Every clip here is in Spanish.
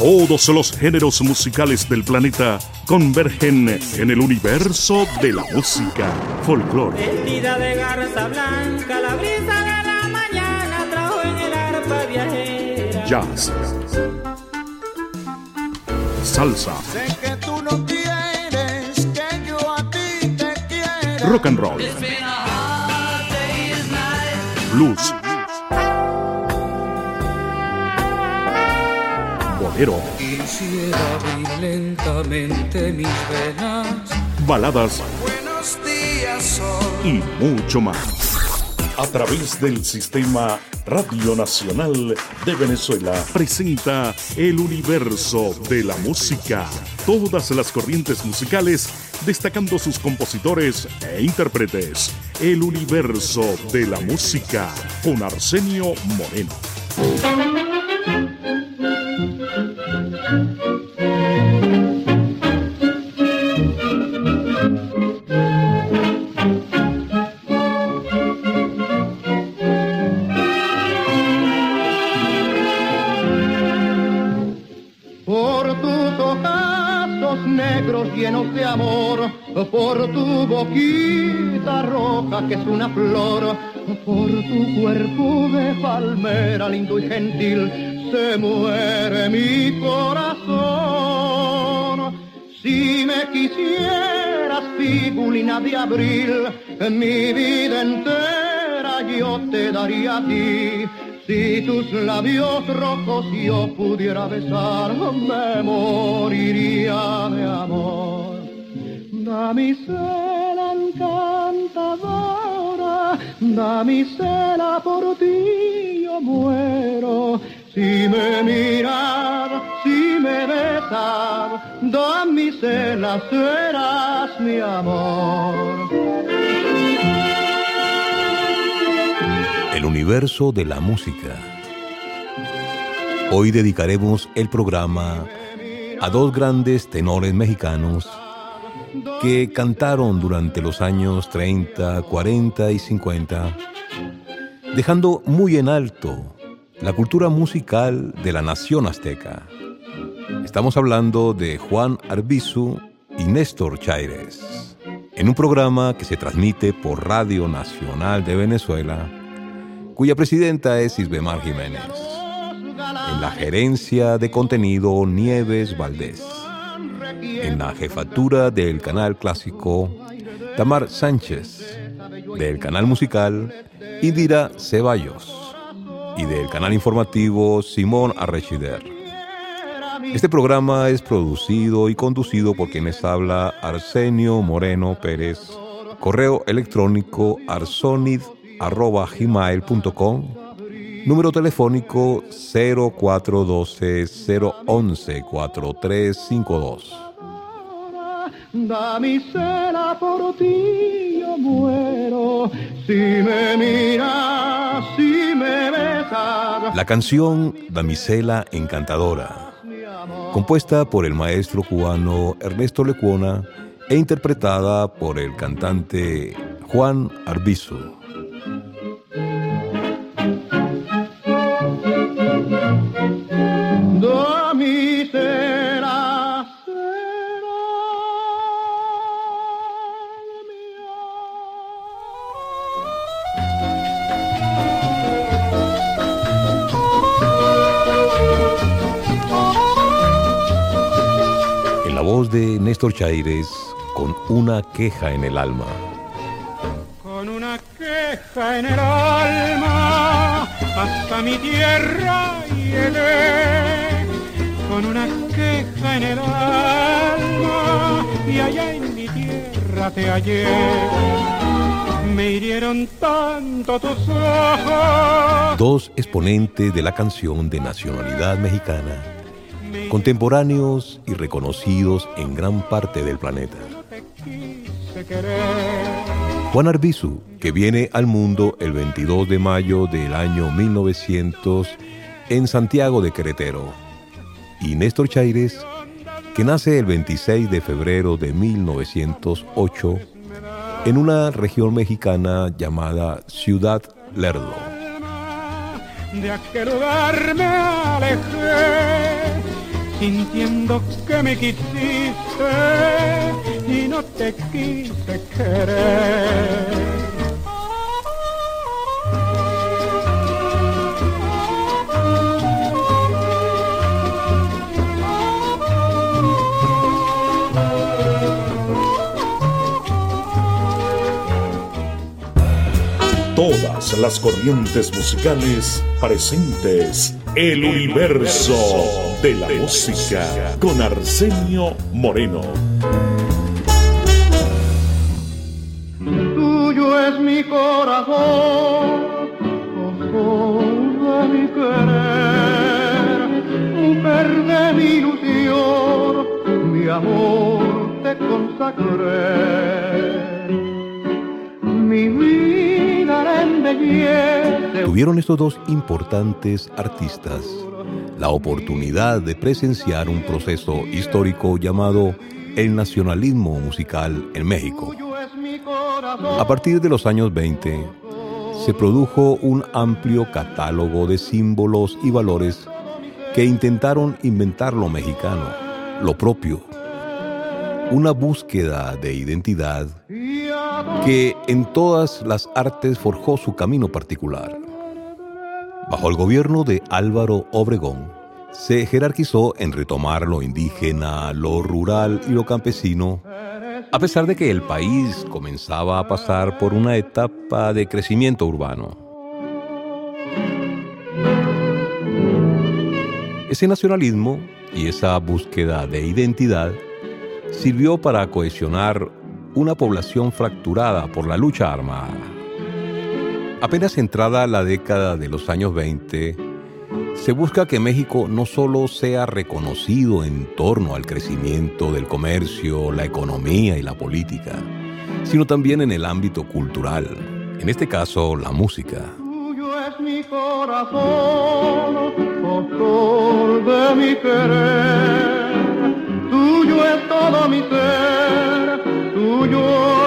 Todos los géneros musicales del planeta convergen en el universo de la música folclore. Vestida de garza blanca, la brisa de la mañana trajo en el arpa viajera. Jazz. Salsa. Sé que tú no quieres que yo a ti te quiera. Rock and roll. Blues. Quisiera abrir lentamente mis venas. Baladas Buenos días, sol. y mucho más. A través del sistema Radio Nacional de Venezuela presenta el universo de la música. Todas las corrientes musicales destacando sus compositores e intérpretes. El universo de la música con Arsenio Moreno. Llenos de amor, por tu boquita roja que es una flor, por tu cuerpo de palmera lindo y gentil, se muere mi corazón. Si me quisieras, figulina de abril, mi vida entera yo te daría a ti. Si tus labios rojos yo pudiera besar, me moriría de amor. Damisela encantadora, damisela por ti yo muero. Si me miras, si me besas, damisela serás mi amor. El universo de la música. Hoy dedicaremos el programa a dos grandes tenores mexicanos que cantaron durante los años 30, 40 y 50, dejando muy en alto la cultura musical de la nación azteca. Estamos hablando de Juan Arbizu y Néstor Chaires, en un programa que se transmite por Radio Nacional de Venezuela, cuya presidenta es Isbemar Jiménez. En la gerencia de contenido Nieves Valdés. En la jefatura del canal clásico Tamar Sánchez. Del canal musical Indira Ceballos. Y del canal informativo Simón Arrechider. Este programa es producido y conducido por quienes habla Arsenio Moreno Pérez. Correo electrónico arsonid.gmail.com Número telefónico 0412-011-4352. Damisela por ti yo muero. Si me miras. La canción Damisela Encantadora, compuesta por el maestro cubano Ernesto Lecuona e interpretada por el cantante Juan Arbizu. Voz de Néstor Chaires, con una queja en el alma. Con una queja en el alma, hasta mi tierra llegué. Con una queja en el alma, y allá en mi tierra te hallé. Me hirieron tanto tus ojos. Dos exponentes de la canción de nacionalidad mexicana, contemporáneos y reconocidos en gran parte del planeta. Juan Arbizu, que viene al mundo el 22 de mayo del año 1900 en Santiago de Querétaro, y Néstor Chaires, que nace el 26 de febrero de 1908 en una región mexicana llamada Ciudad Lerdo. De aquel alejé, sintiendo que me quisiste y no te quise querer. Todas las corrientes musicales presentes. El universo de la música con Arsenio Moreno. Tuyo es mi corazón, de mi querer, mujer de mi ilusión, mi amor te consagré. Mi vida la embellece. Tuvieron estos dos importantes artistas la oportunidad de presenciar un proceso histórico llamado el nacionalismo musical en México. A partir de los años 20, se produjo un amplio catálogo de símbolos y valores que intentaron inventar lo mexicano, lo propio. Una búsqueda de identidad que en todas las artes forjó su camino particular. Bajo el gobierno de Álvaro Obregón, se jerarquizó en retomar lo indígena, lo rural y lo campesino, a pesar de que el país comenzaba a pasar por una etapa de crecimiento urbano. Ese nacionalismo y esa búsqueda de identidad sirvió para cohesionar una población fracturada por la lucha armada. Apenas entrada la década de los años 20, se busca que México no solo sea reconocido en torno al crecimiento del comercio, la economía y la política, sino también en el ámbito cultural, en este caso la música. Tuyo es mi corazón, de mi querer. Tuyo es todo mi ser, tuyo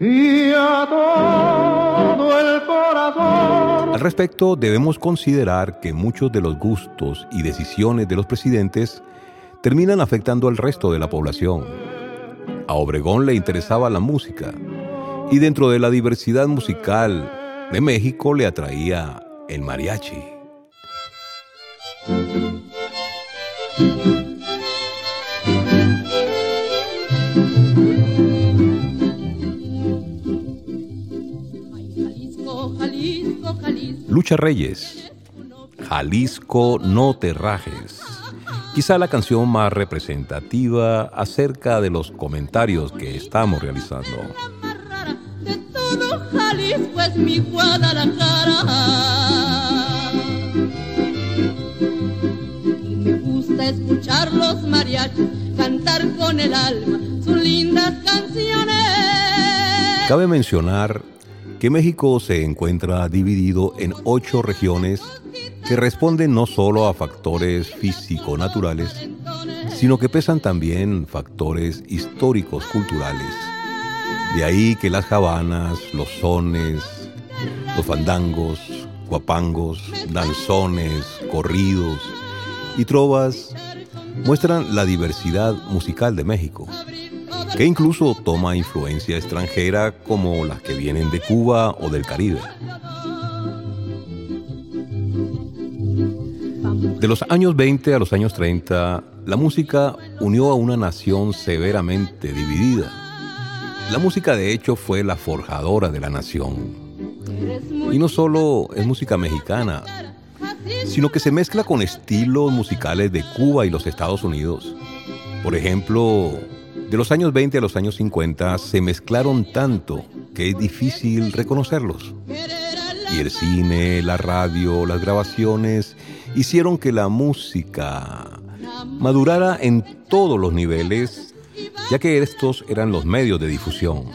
Y a todo el corazón. Al respecto, debemos considerar que muchos de los gustos y decisiones de los presidentes terminan afectando al resto de la población. A Obregón le interesaba la música y dentro de la diversidad musical de México le atraía el mariachi. Lucha Reyes, Jalisco no te rajes. Quizá la canción más representativa acerca de los comentarios que estamos realizando. de todo Jalisco es mi Guadalajara. Y me gusta escuchar los mariachis cantar con el alma sus lindas canciones. Cabe mencionar que México se encuentra dividido en ocho regiones que responden no solo a factores físico-naturales, sino que pesan también factores históricos culturales. De ahí que las jabanas, los sones, los fandangos, guapangos, danzones, corridos y trovas muestran la diversidad musical de México, que incluso toma influencia extranjera como las que vienen de Cuba o del Caribe. De los años 20 a los años 30, la música unió a una nación severamente dividida. La música de hecho fue la forjadora de la nación. Y no solo es música mexicana, sino que se mezcla con estilos musicales de Cuba y los Estados Unidos. Por ejemplo, de los años 20 a los años 50 se mezclaron tanto que es difícil reconocerlos. Y el cine, la radio, las grabaciones hicieron que la música madurara en todos los niveles, ya que estos eran los medios de difusión.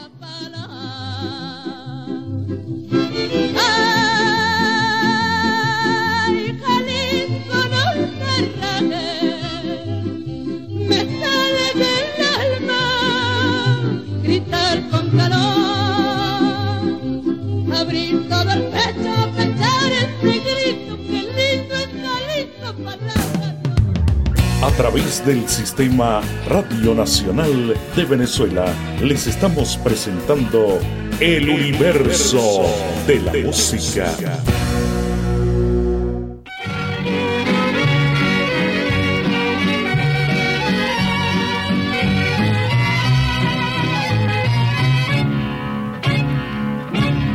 A través del Sistema Radio Nacional de Venezuela les estamos presentando El Universo de la Música.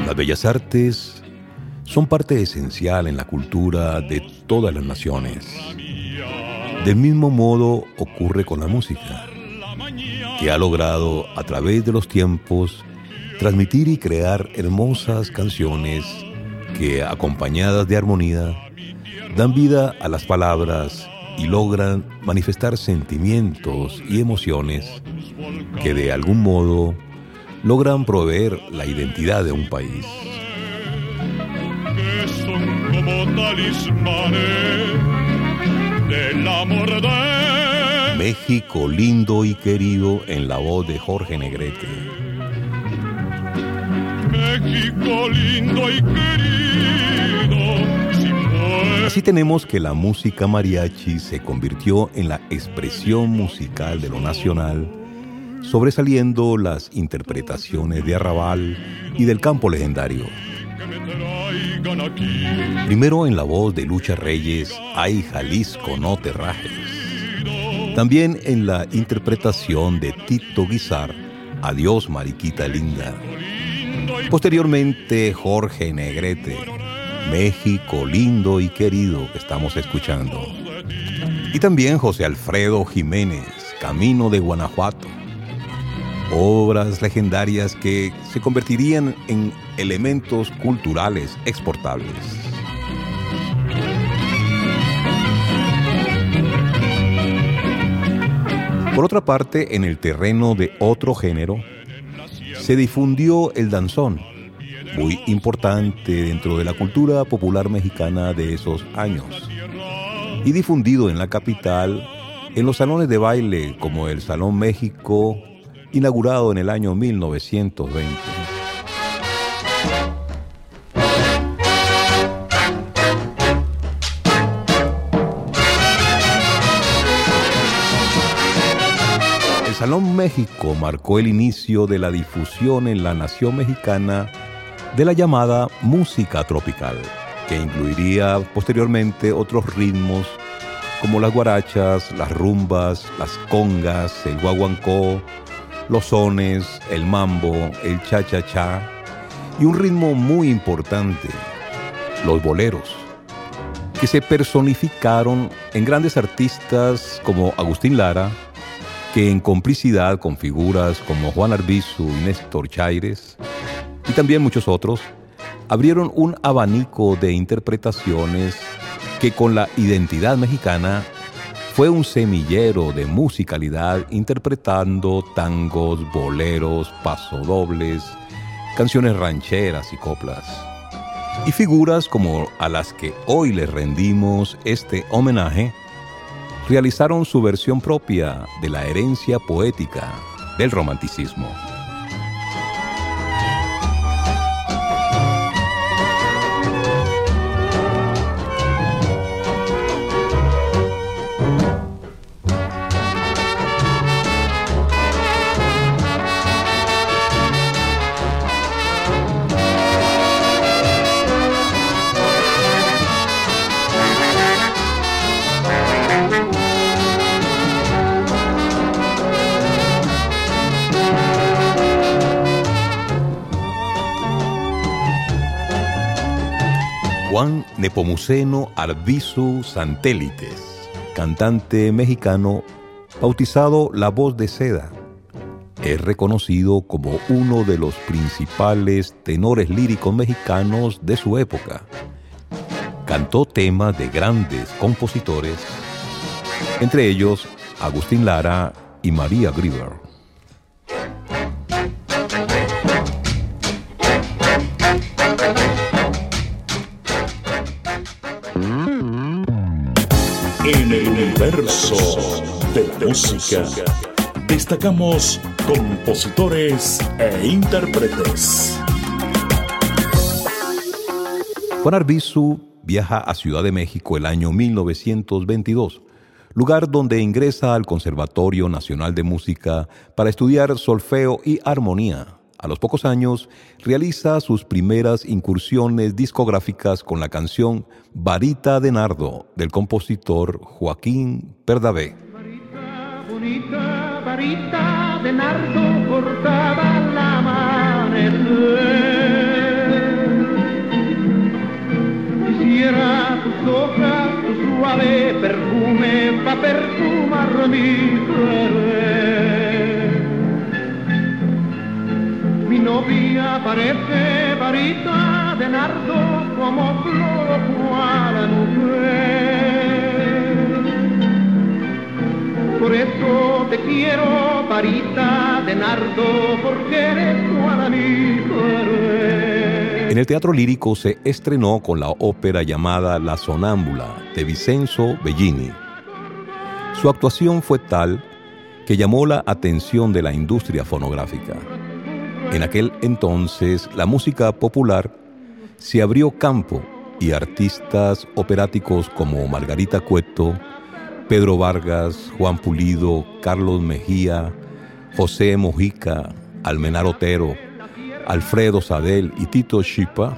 Las bellas artes son parte esencial en la cultura de todas las naciones. Del mismo modo ocurre con la música, que ha logrado a través de los tiempos transmitir y crear hermosas canciones que, acompañadas de armonía, dan vida a las palabras y logran manifestar sentimientos y emociones que de algún modo logran proveer la identidad de un país. Talismanes del amor de México lindo y querido en la voz de Jorge Negrete. México lindo y querido. Si fue Así tenemos que la música mariachi se convirtió en la expresión musical de lo nacional, sobresaliendo las interpretaciones de arrabal y del campo legendario. Primero en la voz de Lucha Reyes, Ay Jalisco, no te rajes. También en la interpretación de Tito Guizar, Adiós Mariquita Linda. Posteriormente Jorge Negrete, México lindo y querido que estamos escuchando. Y también José Alfredo Jiménez, Camino de Guanajuato. Obras legendarias que se convertirían en elementos culturales exportables. Por otra parte, en el terreno de otro género, se difundió el danzón, muy importante dentro de la cultura popular mexicana de esos años, y difundido en la capital en los salones de baile como el Salón México, inaugurado en el año 1920. El Salón México marcó el inicio de la difusión en la nación mexicana de la llamada música tropical, que incluiría posteriormente otros ritmos como las guarachas, las rumbas, las congas, el guaguancó, los sones, el mambo, el cha-cha-cha y un ritmo muy importante, los boleros, que se personificaron en grandes artistas como Agustín Lara, que en complicidad con figuras como Juan Arbizu y Néstor Chaires, y también muchos otros, abrieron un abanico de interpretaciones que con la identidad mexicana fue un semillero de musicalidad interpretando tangos, boleros, pasodobles, canciones rancheras y coplas. Y figuras como a las que hoy les rendimos este homenaje, realizaron su versión propia de la herencia poética del romanticismo. Nepomuceno Arbizu Santélites, cantante mexicano bautizado La Voz de Seda. Es reconocido como uno de los principales tenores líricos mexicanos de su época. Cantó temas de grandes compositores, entre ellos Agustín Lara y María Grieber. En el universo de la música destacamos compositores e intérpretes. Juan Arbizu viaja a Ciudad de México el año 1922, lugar donde ingresa al Conservatorio Nacional de Música para estudiar solfeo y armonía. A los pocos años realiza sus primeras incursiones discográficas con la canción Varita de Nardo del compositor Joaquín Perdavé. Varita, bonita varita de nardo. Quisiera tus hojas, tu suave perfume perfumar mi. Novia parece varita de nardo como cual mujer. Por eso te quiero, varita de nardo, porque eres mi querer. En el teatro lírico se estrenó con la ópera llamada La Sonámbula de Vincenzo Bellini. Su actuación fue tal que llamó la atención de la industria fonográfica. En aquel entonces la música popular se abrió campo y artistas operáticos como Margarita Cueto, Pedro Vargas, Juan Pulido, Carlos Mejía, José Mojica, Almenar Otero, Alfredo Sadel y Tito Chipa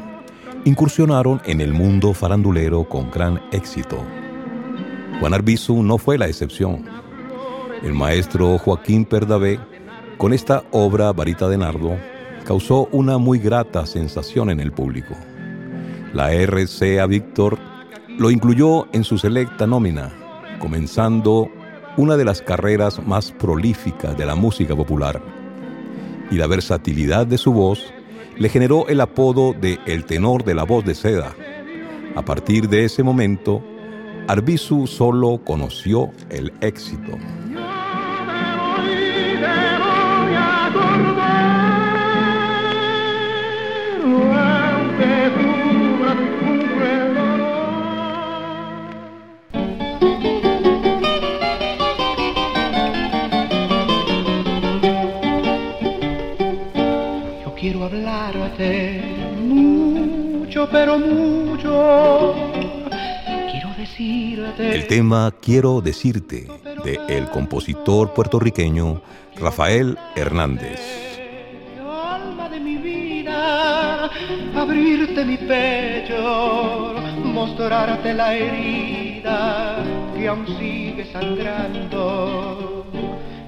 incursionaron en el mundo farandulero con gran éxito. Juan Arbizu no fue la excepción. El maestro Joaquín Perdavé, con esta obra Varita de Nardo, causó una muy grata sensación en el público. La RCA Víctor lo incluyó en su selecta nómina, comenzando una de las carreras más prolíficas de la música popular y la versatilidad de su voz le generó el apodo de El tenor de la voz de seda. A partir de ese momento, Arbizu solo conoció el éxito. Pero mucho. Quiero decirte. El tema Quiero decirte de el compositor puertorriqueño Rafael Hernández. alma de mi vida, abrirte mi pecho, mostrarte la herida que aún sigue sangrando.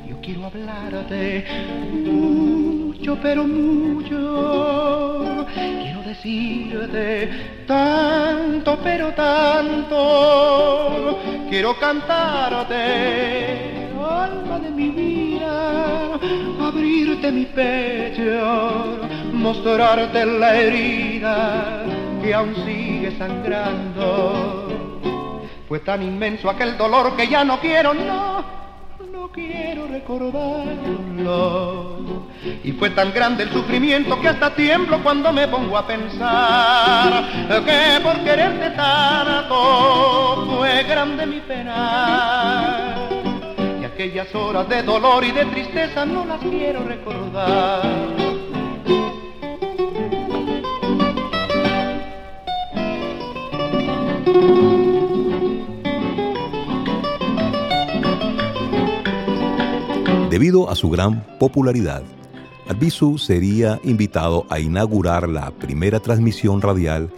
Yo quiero hablarte mucho, pero mucho. Quiero decirte tanto, pero tanto. Quiero cantarte, mi vida, abrirte mi pecho, mostrarte la herida que aún sigue sangrando. Fue tan inmenso aquel dolor que ya no quiero, no, no quiero recordarlo. Y fue tan grande el sufrimiento que hasta tiemblo cuando me pongo a pensar que por quererte tanto fue grande mi pena. Aquellas horas de dolor y de tristeza no las quiero recordar. Debido a su gran popularidad, Arbizu sería invitado a inaugurar la primera transmisión radial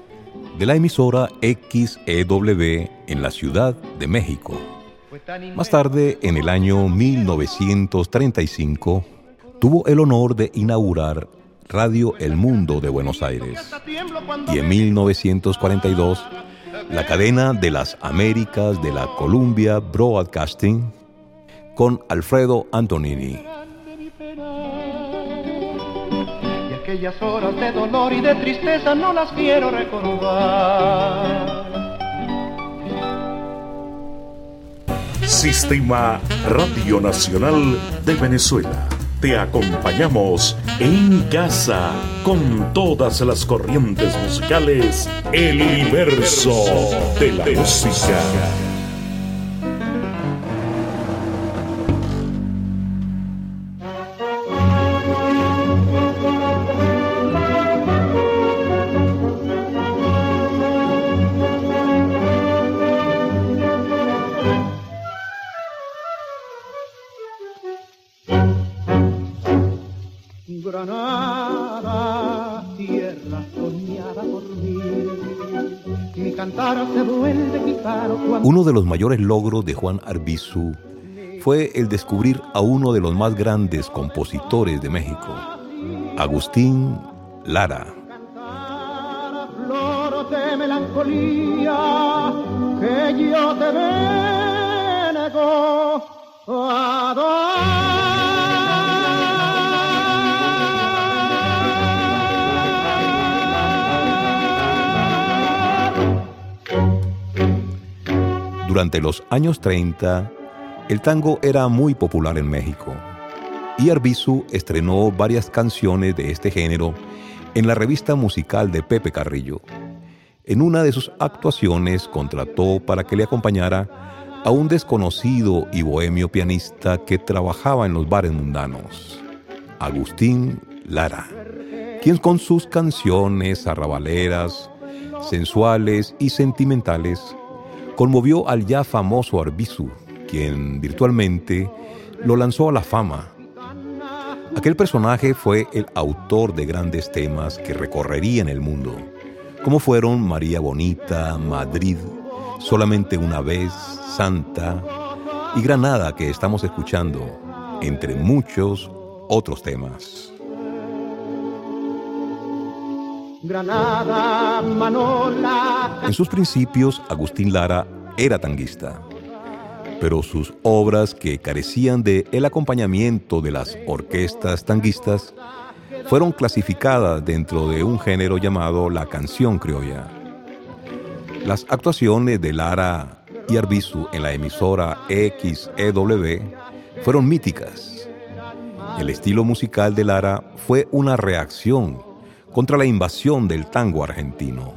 de la emisora XEW en la Ciudad de México. Más tarde, en el año 1935, tuvo el honor de inaugurar Radio El Mundo de Buenos Aires. Y en 1942, la cadena de las Américas de la Columbia Broadcasting con Alfredo Antonini. Y aquellas horas de dolor y de tristeza no las quiero recordar. Sistema Radio Nacional de Venezuela. Te acompañamos en casa con todas las corrientes musicales. El universo de la música. Los mayores logros de Juan Arbizu fue el descubrir a uno de los más grandes compositores de México, Agustín Lara. Durante los años 30, el tango era muy popular en México y Arbizu estrenó varias canciones de este género en la revista musical de Pepe Carrillo. En una de sus actuaciones contrató para que le acompañara a un desconocido y bohemio pianista que trabajaba en los bares mundanos, Agustín Lara, quien con sus canciones arrabaleras, sensuales y sentimentales conmovió al ya famoso Arbizu, quien virtualmente lo lanzó a la fama. Aquel personaje fue el autor de grandes temas que recorrerían el mundo, como fueron María Bonita, Madrid, Solamente una vez, Santa y Granada que estamos escuchando, entre muchos otros temas. Granada, Manola, En sus principios, Agustín Lara era tanguista, pero sus obras que carecían de el acompañamiento de las orquestas tanguistas fueron clasificadas dentro de un género llamado la canción criolla. Las actuaciones de Lara y Arbizu en la emisora XEW fueron míticas. El estilo musical de Lara fue una reacción contra la invasión del tango argentino.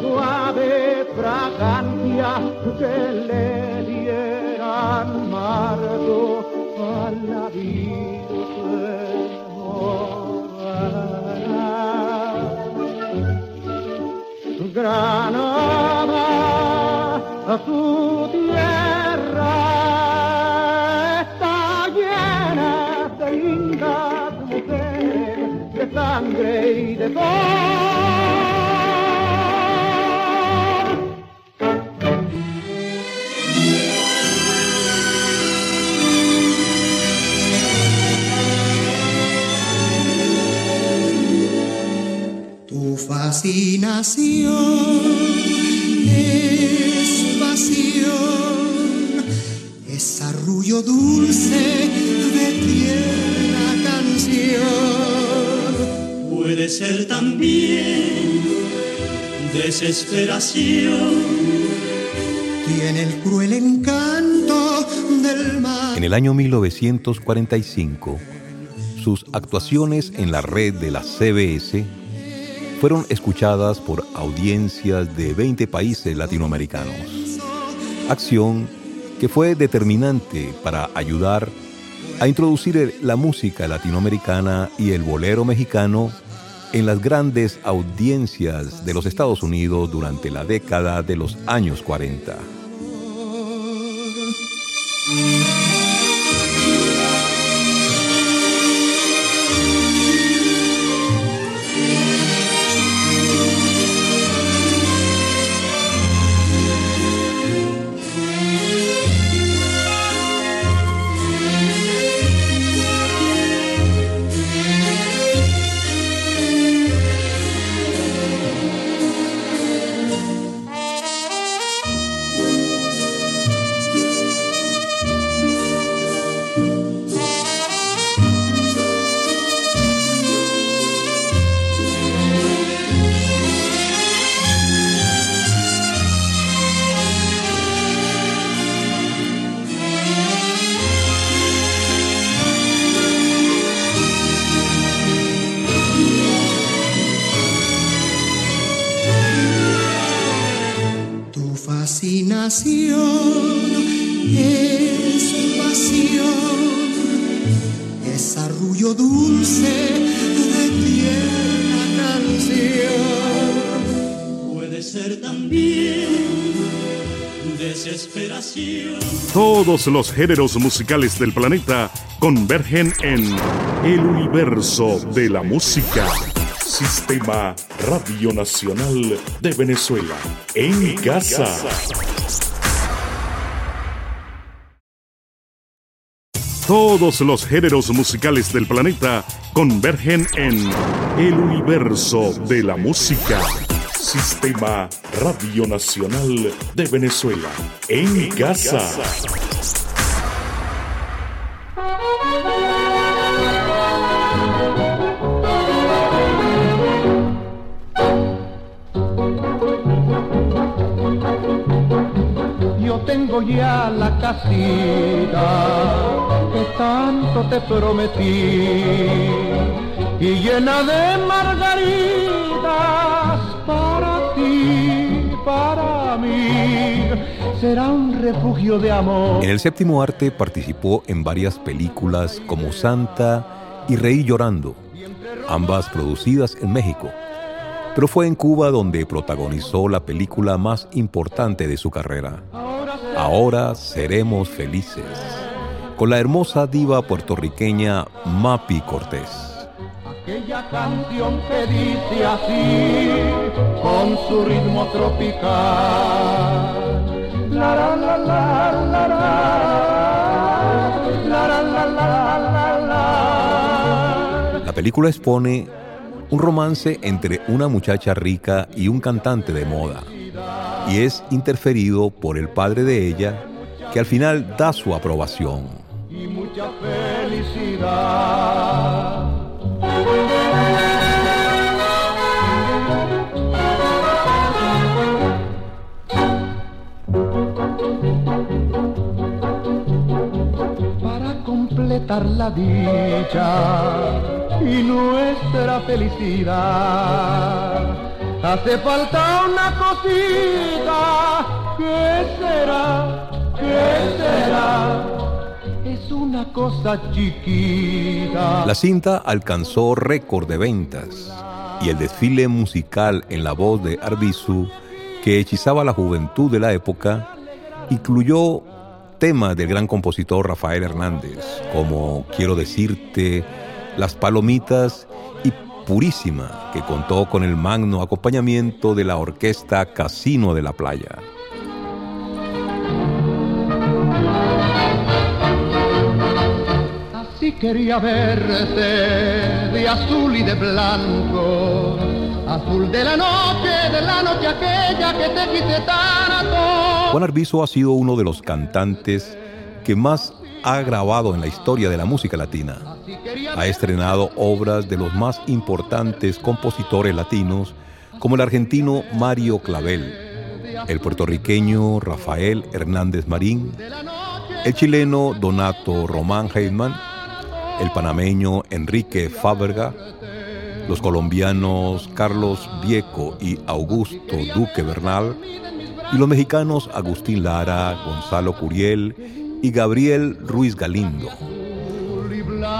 Suave fragancia que le dieran marco a la vida. Granada, a su tierra está llena de lindas mujeres de sangre y de sol. Fascinación es pasión, es arrullo dulce de tierna canción. Puede ser también desesperación. Tiene el cruel encanto del mar. En el año 1945, sus actuaciones en la red de la CBS fueron escuchadas por audiencias de 20 países latinoamericanos. Acción que fue determinante para ayudar a introducir la música latinoamericana y el bolero mexicano en las grandes audiencias de los Estados Unidos durante la década de los años 40. Todos los géneros musicales del planeta convergen en el universo de la música. Sistema Radio Nacional de Venezuela. En casa. Todos los géneros musicales del planeta convergen en el universo de la música. Sistema Radio Nacional de Venezuela. En casa. Yo tengo ya la casita que tanto te prometí y llena de margaritas para ti, para mí. Será un refugio de amor. En el séptimo arte participó en varias películas como Santa y Reí Llorando, ambas producidas en México. Pero fue en Cuba donde protagonizó la película más importante de su carrera, Ahora seremos felices, con la hermosa diva puertorriqueña Mapi Cortés. Aquella canción que dice así, con su ritmo tropical. La la la la la la, la la la la la la. La película expone un romance entre una muchacha rica y un cantante de moda, y es interferido por el padre de ella, que al final da su aprobación. y mucha felicidad. Completar la dicha y nuestra felicidad. Hace falta una cosita, ¿qué será? ¿Qué será? Es una cosa chiquita. La cinta alcanzó récord de ventas y el desfile musical en la voz de Arbizu, que hechizaba la juventud de la época, incluyó temas del gran compositor Rafael Hernández, como Quiero decirte, Las Palomitas y Purísima, que contó con el magno acompañamiento de la orquesta Casino de la Playa. Así quería verte de azul y de blanco, azul de la noche, de la noche aquella que te quise tanto. Juan Arbizu ha sido uno de los cantantes que más ha grabado en la historia de la música latina. Ha estrenado obras de los más importantes compositores latinos, como el argentino Mario Clavel, el puertorriqueño Rafael Hernández Marín, el chileno Donato Román Heidman, el panameño Enrique Fábrega, los colombianos Carlos Vieco y Augusto Duque Bernal, y los mexicanos Agustín Lara, Gonzalo Curiel y Gabriel Ruiz Galindo.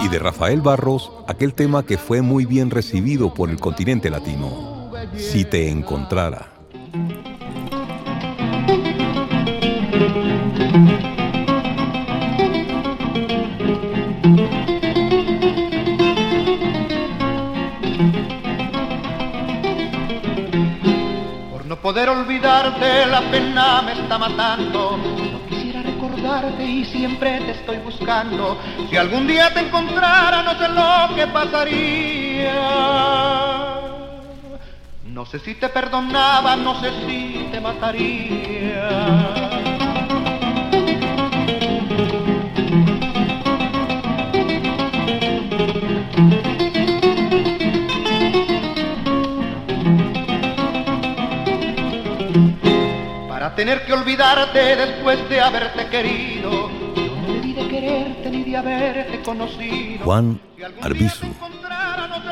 Y de Rafael Barros, aquel tema que fue muy bien recibido por el continente latino, Si te encontrara. Olvidarte, la pena me está matando. No quisiera recordarte y siempre te estoy buscando. Si algún día te encontrara, no sé lo que pasaría. No sé si te perdonaba, no sé si te mataría. Tener que olvidarte después de haberte querido. Yo no debí de quererte ni de haberte conocido. Juan Arbizu,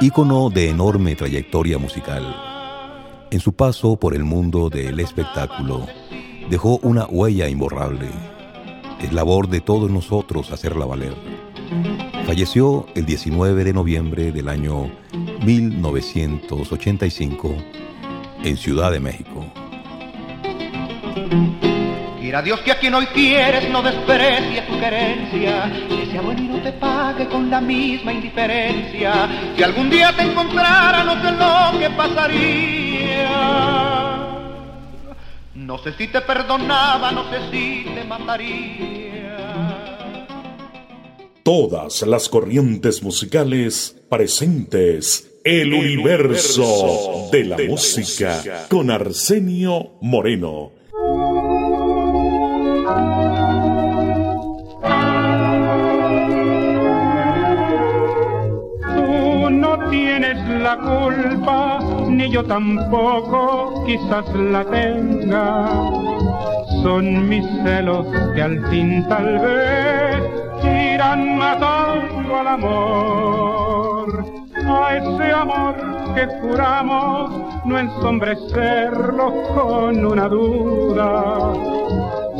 ícono de enorme trayectoria musical. En su paso por el mundo del espectáculo, dejó una huella imborrable. Es labor de todos nosotros hacerla valer. Falleció el 19 de noviembre del año 1985 en Ciudad de México. Quiera Dios que a quien hoy quieres no desprecie tu querencia, que sea bueno y no te pague con la misma indiferencia. Si algún día te encontrara, no sé lo que pasaría. No sé si te perdonaba, no sé si te mataría. Todas las corrientes musicales presentes. El, universo, de la, música, con Arsenio Moreno. Ni yo tampoco, quizás la tenga. Son mis celos que al fin tal vez irán matando al amor. A ese amor que juramos no ensombrecerlo con una duda.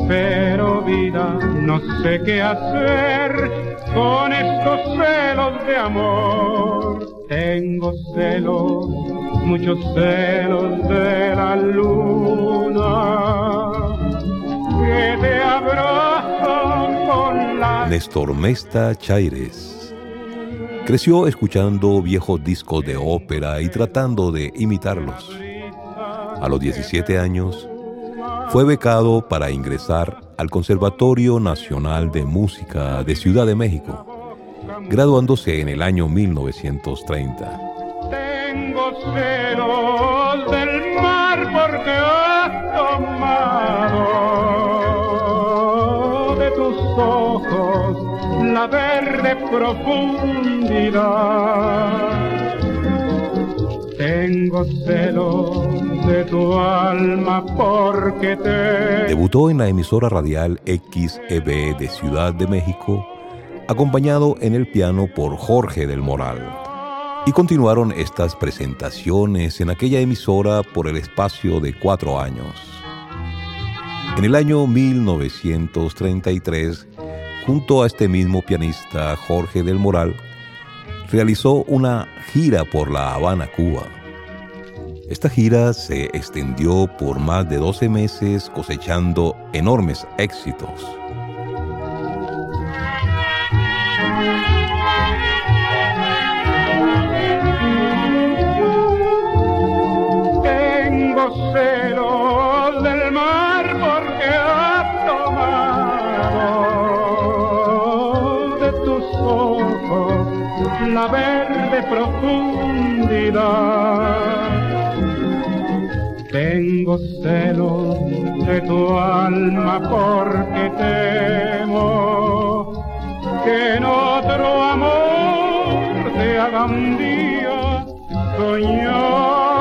Pero vida, no sé qué hacer con estos celos de amor. Tengo celos, muchos celos de la luna que te abrazo con la... Néstor Mesta Chaires. Creció escuchando viejos discos de ópera y tratando de imitarlos. A los 17 años, fue becado para ingresar al Conservatorio Nacional de Música de Ciudad de México, graduándose en el año 1930. Tengo celos del mar porque has tomado de tus ojos la verde profundidad. Tengo celos de tu alma porque te... Debutó en la emisora radial XEB de Ciudad de México, acompañado en el piano por Jorge del Moral. Y continuaron estas presentaciones en aquella emisora por el espacio de cuatro años. En el año 1933, junto a este mismo pianista Jorge del Moral, realizó una gira por La Habana, Cuba. Esta gira se extendió por más de 12 meses cosechando enormes éxitos. Celos del mar porque has tomado de tus ojos la verde profundidad. Tengo celos de tu alma porque temo que en otro amor te haga un día soñar.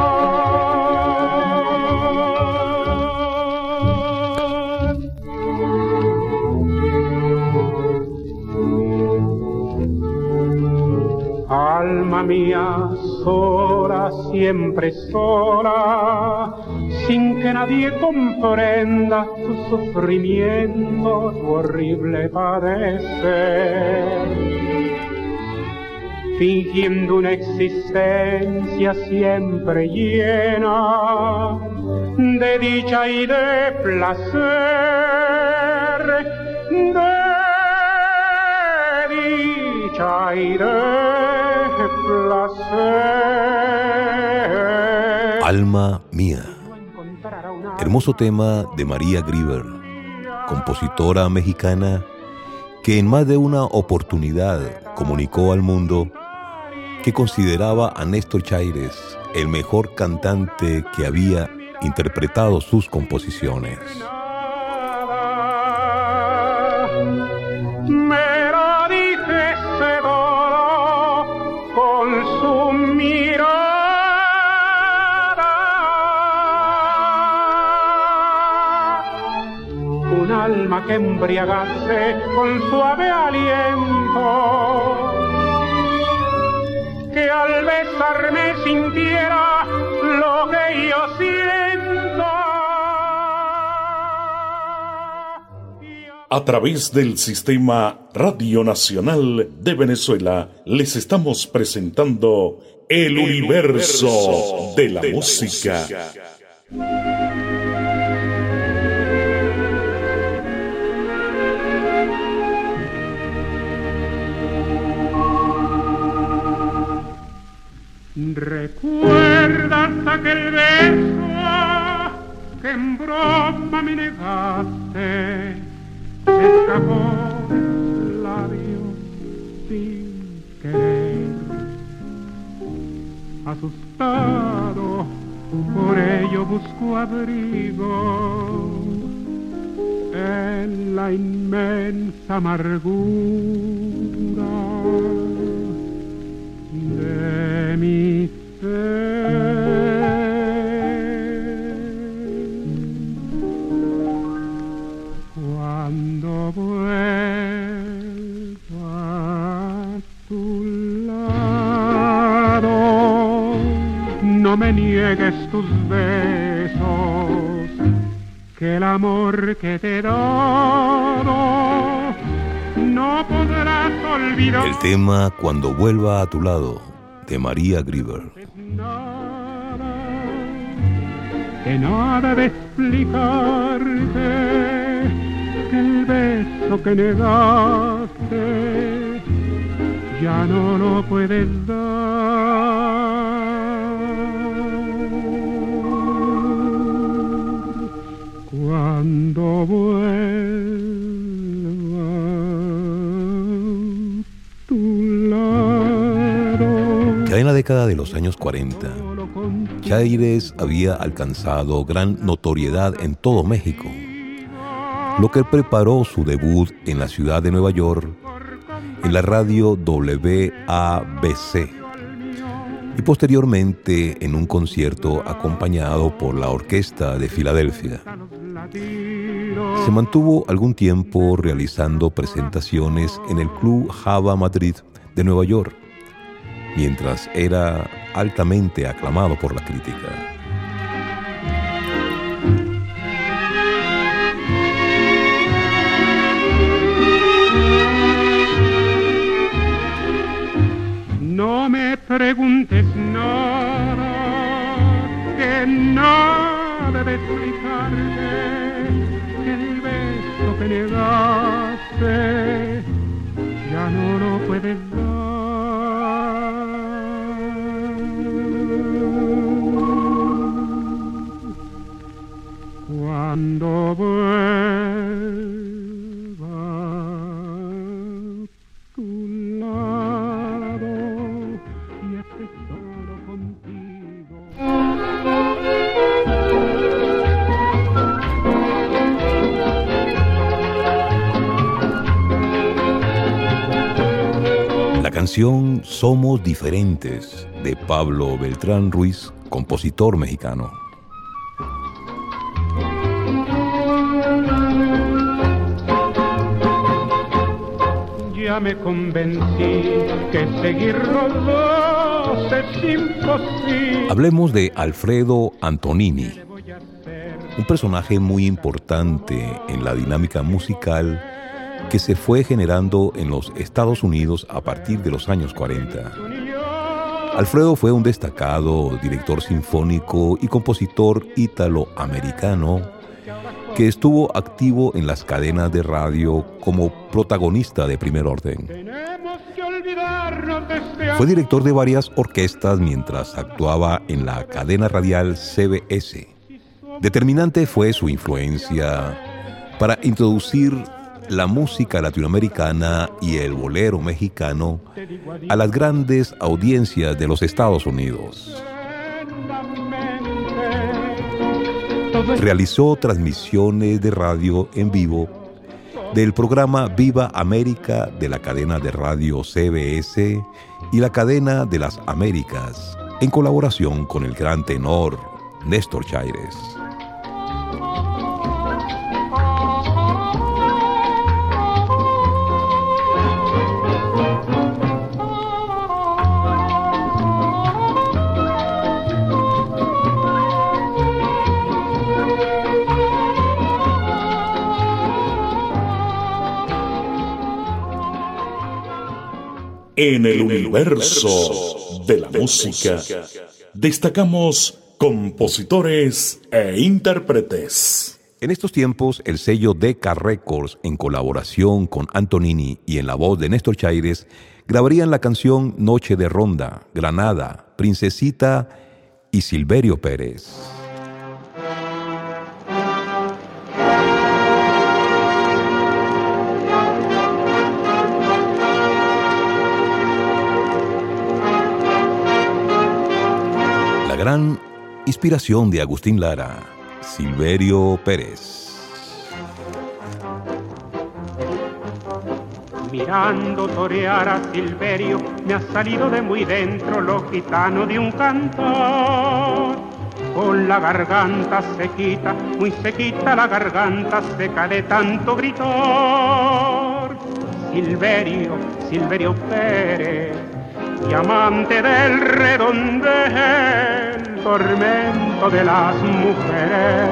Mía, sola, siempre sola, sin que nadie comprenda tu sufrimiento, tu horrible padecer. Fingiendo una existencia siempre llena de dicha y de placer, de dicha y de Alma mía. Hermoso tema de María Grieber, compositora mexicana que en más de una oportunidad comunicó al mundo que consideraba a Néstor Chaires el mejor cantante que había interpretado sus composiciones. Que embriagase con suave aliento. Que al besarme sintiera lo que yo siento. A través del Sistema Radio Nacional de Venezuela les estamos presentando El, universo, de la, música. ¿Recuerdas aquel beso que en broma me negaste? escapó labios sin querer. Asustado, por ello busco abrigo en la inmensa amargura de mi ser. no me niegues tus besos, que el amor que te he dado no podrás olvidar. El tema Cuando vuelva a tu lado, de María Grieber. Que nada de explicarte que el beso que negaste ya no lo puedes dar. cuando vuelva década de los años 40, Chaires había alcanzado gran notoriedad en todo México, lo que preparó su debut en la ciudad de Nueva York en la radio WABC y posteriormente en un concierto acompañado por la Orquesta de Filadelfia. Se mantuvo algún tiempo realizando presentaciones en el Club Java Madrid de Nueva York, mientras era altamente aclamado por la crítica. No me preguntes nada que no debe explicarte que negaste ya no lo puedes Cuando canción Somos Diferentes de Pablo Beltrán Ruiz, compositor mexicano. Me convencí que dos es imposible. Hablemos de Alfredo Antonini, un personaje muy importante en la dinámica musical que se fue generando en los Estados Unidos a partir de los años 40. Alfredo fue un destacado director sinfónico y compositor ítalo-americano que estuvo activo en las cadenas de radio como protagonista de primer orden. Fue director de varias orquestas mientras actuaba en la cadena radial CBS. Determinante fue su influencia para introducir la música latinoamericana y el bolero mexicano a las grandes audiencias de los Estados Unidos. Realizó transmisiones de radio en vivo del programa Viva América de la cadena de radio CBS y la cadena de las Américas, en colaboración con el gran tenor Néstor Chaires. En el universo de la música destacamos compositores e intérpretes. En estos tiempos, el sello Decca Records, en colaboración con Antonini y en la voz de Néstor Chaires, grabarían la canción Noche de Ronda, Granada, Princesita y Silverio Pérez. Gran inspiración de Agustín Lara, Silverio Pérez. Mirando torear a Silverio, me ha salido de muy dentro lo gitano de un cantor. Con la garganta sequita, muy sequita la garganta seca de tanto gritor. Silverio, Silverio Pérez, diamante del redondel, tormento de las mujeres,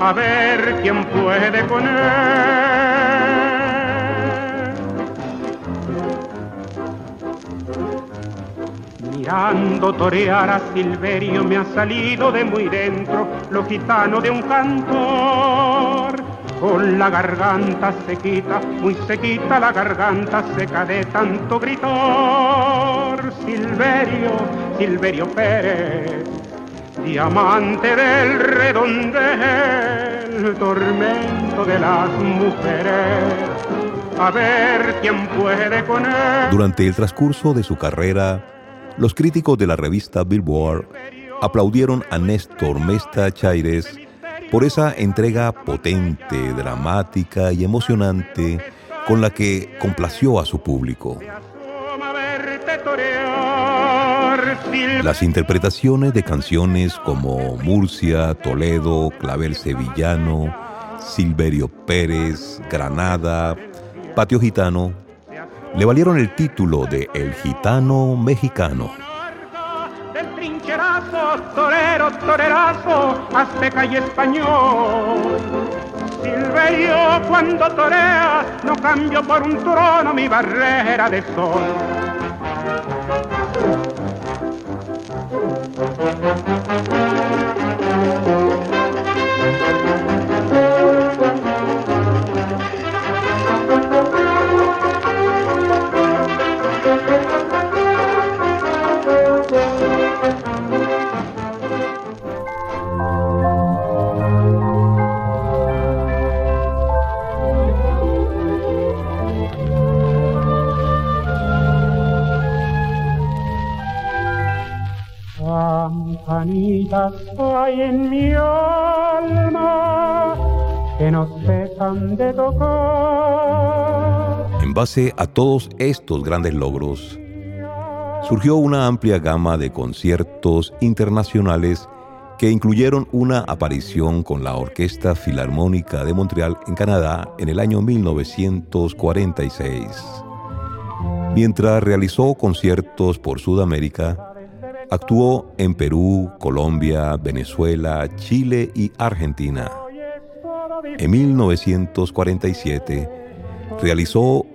a ver quién puede con él. Mirando torear a Silverio me ha salido de muy dentro lo gitano de un cantor. Con la garganta sequita, muy sequita la garganta seca de tanto gritor. Silverio, Silverio Pérez, diamante del redondel, tormento de las mujeres. A ver quién puede con él. Durante el transcurso de su carrera, los críticos de la revista Billboard aplaudieron a Néstor Mesta Chaires por esa entrega potente, dramática y emocionante con la que complació a su público. Las interpretaciones de canciones como Murcia, Toledo, Clavel Sevillano, Silverio Pérez, Granada, Patio Gitano, le valieron el título de El Gitano Mexicano. Torero, torerazo, azteca y español. Silverio, cuando toreas, no cambio por un trono mi barrera de sol. Thank you. Hay en mi alma que no cesan de tocar. En base a todos estos grandes logros, surgió una amplia gama de conciertos internacionales que incluyeron una aparición con la Orquesta Filarmónica de Montreal en Canadá en el año 1946. Mientras realizó conciertos por Sudamérica, actuó en Perú, Colombia, Venezuela, Chile y Argentina. En 1947 realizó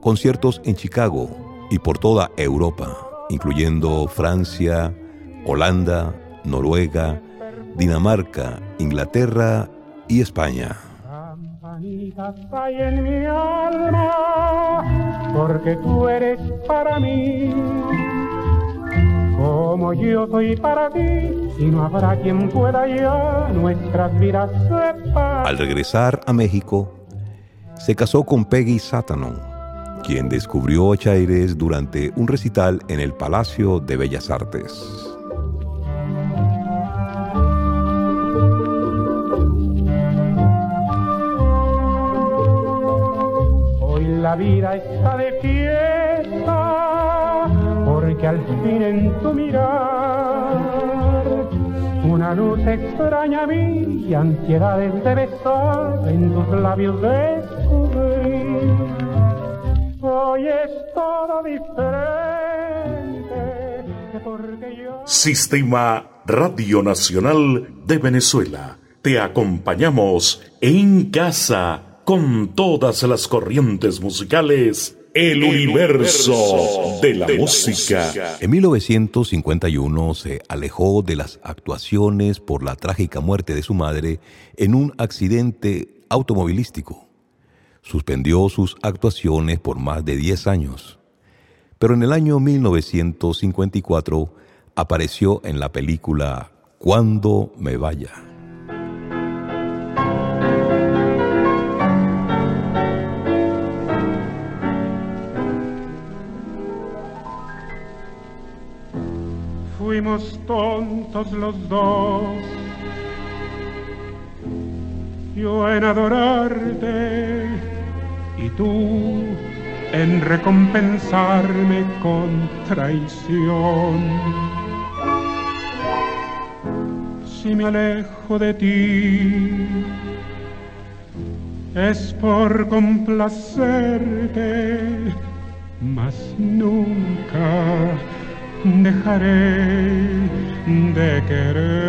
conciertos en Chicago y por toda Europa, incluyendo Francia, Holanda, Noruega, Dinamarca, Inglaterra y España. Porque tú eres para mí como yo soy para ti y no habrá quien pueda ya nuestras vidas separar. Al regresar a México, se casó con Peggy Satanon, quien descubrió a Chaires durante un recital en el Palacio de Bellas Artes. Hoy la vida está de fiesta porque al fin en tu mirar una luz extraña mí y ansiedades de besar en tus labios descubrir. Hoy es todo diferente porque yo... Sistema Radio Nacional de Venezuela. Te acompañamos en casa con todas las corrientes musicales el universo de la música. En 1951 se alejó de las actuaciones por la trágica muerte de su madre en un accidente automovilístico. Suspendió sus actuaciones por más de 10 años. Pero en el año 1954 apareció en la película Cuando me vaya. Fuimos tontos los dos. Yo en adorarte y tú en recompensarme con traición. Si me alejo de ti, es por complacerte, mas nunca dejaré de quererte.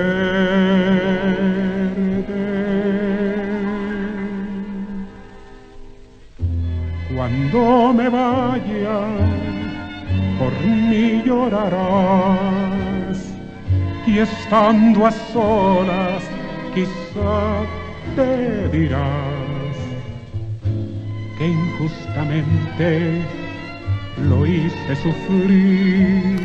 Cuando me vaya, por mí llorarás y estando a solas quizá te dirás que injustamente lo hice sufrir.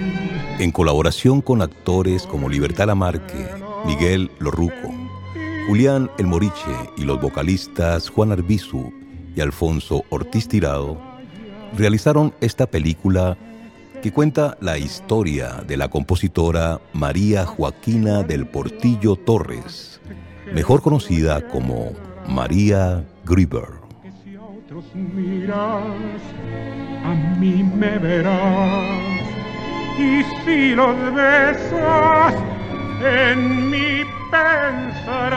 En colaboración con actores como Libertad Lamarque, Miguel Lorruco, Julián El Moriche y los vocalistas Juan Arbizu y Alfonso Ortiz Tirado, realizaron esta película que cuenta la historia de la compositora María Joaquina del Portillo Torres, mejor conocida como María Grieber a mí me verás. Y si los besas, en mí pensarás.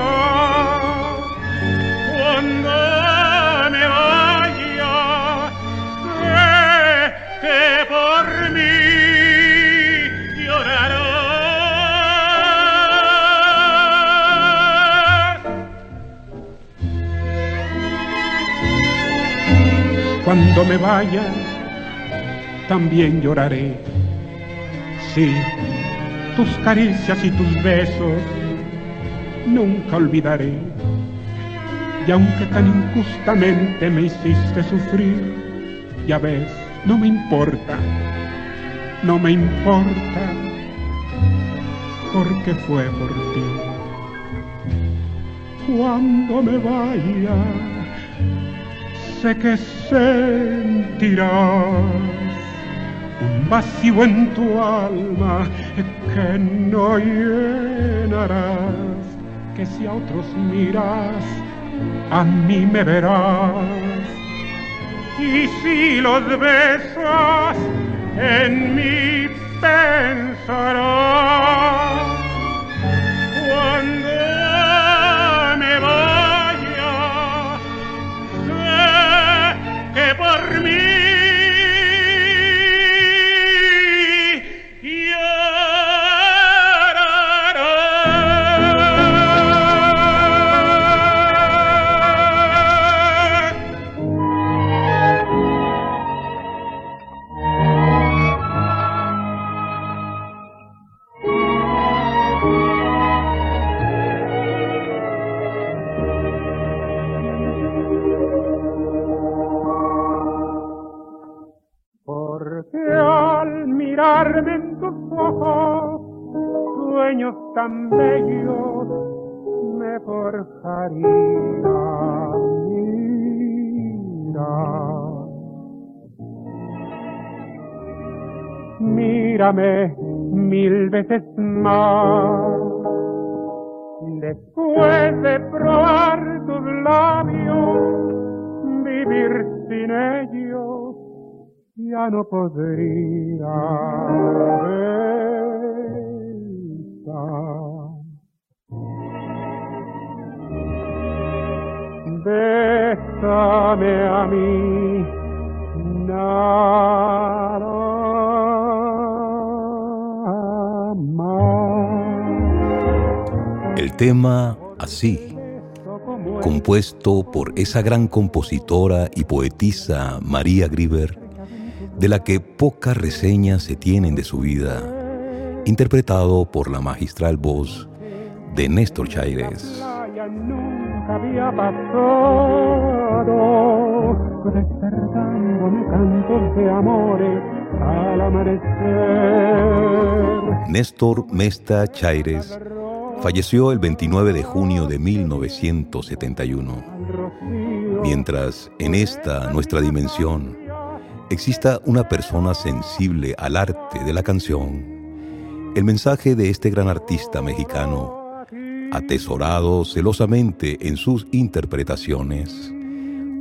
Cuando me vaya, Cuando me vaya, también lloraré. Sí, tus caricias y tus besos nunca olvidaré. Y aunque tan injustamente me hiciste sufrir, ya ves, no me importa, no me importa, porque fue por ti. Cuando me vaya, sé que sentirás un vacío en tu alma que no llenarás, que si a otros miras, a mí me verás. Y si los besas, en mí pensarás. Cuando me por mí mírame mil veces más. Después de probar tus labios, vivir sin ellos ya no podría. Bésame a mí, nada El tema Así, compuesto por esa gran compositora y poetisa María Grieber, de la que pocas reseñas se tienen de su vida, interpretado por la magistral voz de Néstor Chaires. Néstor Mesta Chaires falleció el 29 de junio de 1971. Mientras en esta nuestra dimensión exista una persona sensible al arte de la canción, el mensaje de este gran artista mexicano, atesorado celosamente en sus interpretaciones,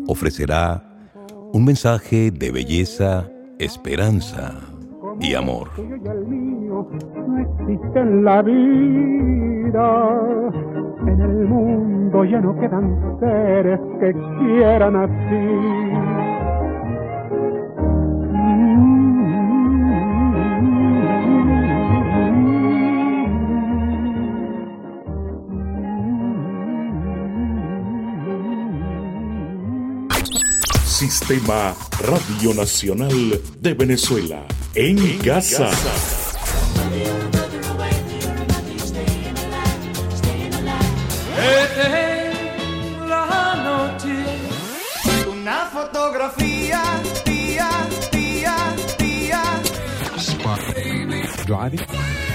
ofrecerá un mensaje de belleza, esperanza y amor. No existe en la vida, en el mundo ya no quedan seres que quieran así. Sistema Radio Nacional de Venezuela. En, en casa. casa. la noche. Una fotografía, tía, tía, tía. Driving.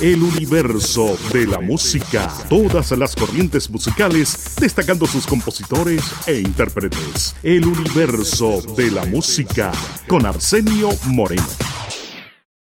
El universo de la música. Todas las corrientes musicales, destacando sus compositores e intérpretes. El universo de la música con Arsenio Moreno.